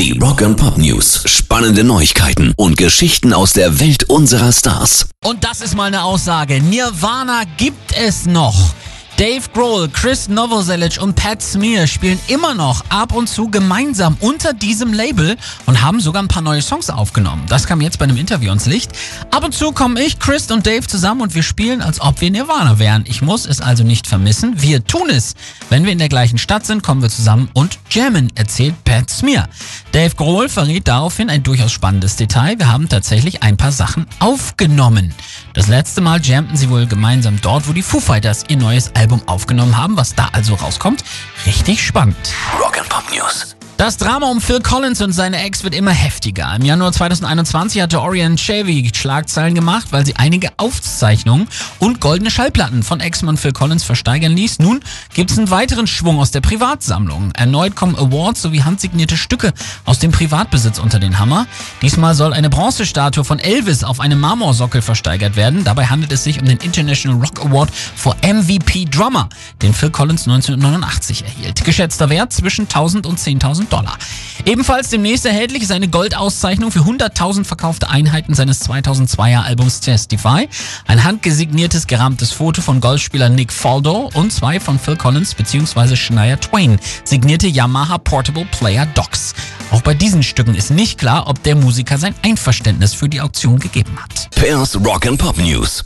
Die Rock and Pop News. Spannende Neuigkeiten und Geschichten aus der Welt unserer Stars. Und das ist mal eine Aussage. Nirvana gibt es noch. Dave Grohl, Chris Novoselic und Pat Smear spielen immer noch ab und zu gemeinsam unter diesem Label und haben sogar ein paar neue Songs aufgenommen. Das kam jetzt bei einem Interview ans Licht. Ab und zu kommen ich, Chris und Dave zusammen und wir spielen, als ob wir Nirvana wären. Ich muss es also nicht vermissen. Wir tun es. Wenn wir in der gleichen Stadt sind, kommen wir zusammen und jammen, erzählt Pat Smear. Dave Grohl verriet daraufhin ein durchaus spannendes Detail. Wir haben tatsächlich ein paar Sachen aufgenommen. Das letzte Mal jammten sie wohl gemeinsam dort, wo die Foo Fighters ihr neues Album aufgenommen haben. Was da also rauskommt, richtig spannend. Rock and Pop News. Das Drama um Phil Collins und seine Ex wird immer heftiger. Im Januar 2021 hatte Orion Chevy Schlagzeilen gemacht, weil sie einige Aufzeichnungen und goldene Schallplatten von Ex-Mann Phil Collins versteigern ließ. Nun gibt es einen weiteren Schwung aus der Privatsammlung. Erneut kommen Awards sowie handsignierte Stücke aus dem Privatbesitz unter den Hammer. Diesmal soll eine Bronzestatue von Elvis auf einem Marmorsockel versteigert werden. Dabei handelt es sich um den International Rock Award for MVP Drummer, den Phil Collins 1989 erhielt. Geschätzter Wert zwischen 1000 und 10.000 Dollar. Ebenfalls demnächst erhältlich ist eine Goldauszeichnung für 100.000 verkaufte Einheiten seines 2002er Albums Testify, ein handgesigniertes gerahmtes Foto von Golfspieler Nick Faldo und zwei von Phil Collins bzw. Shania Twain, signierte Yamaha Portable Player Docks. Auch bei diesen Stücken ist nicht klar, ob der Musiker sein Einverständnis für die Auktion gegeben hat. Pairs Rock and Pop News.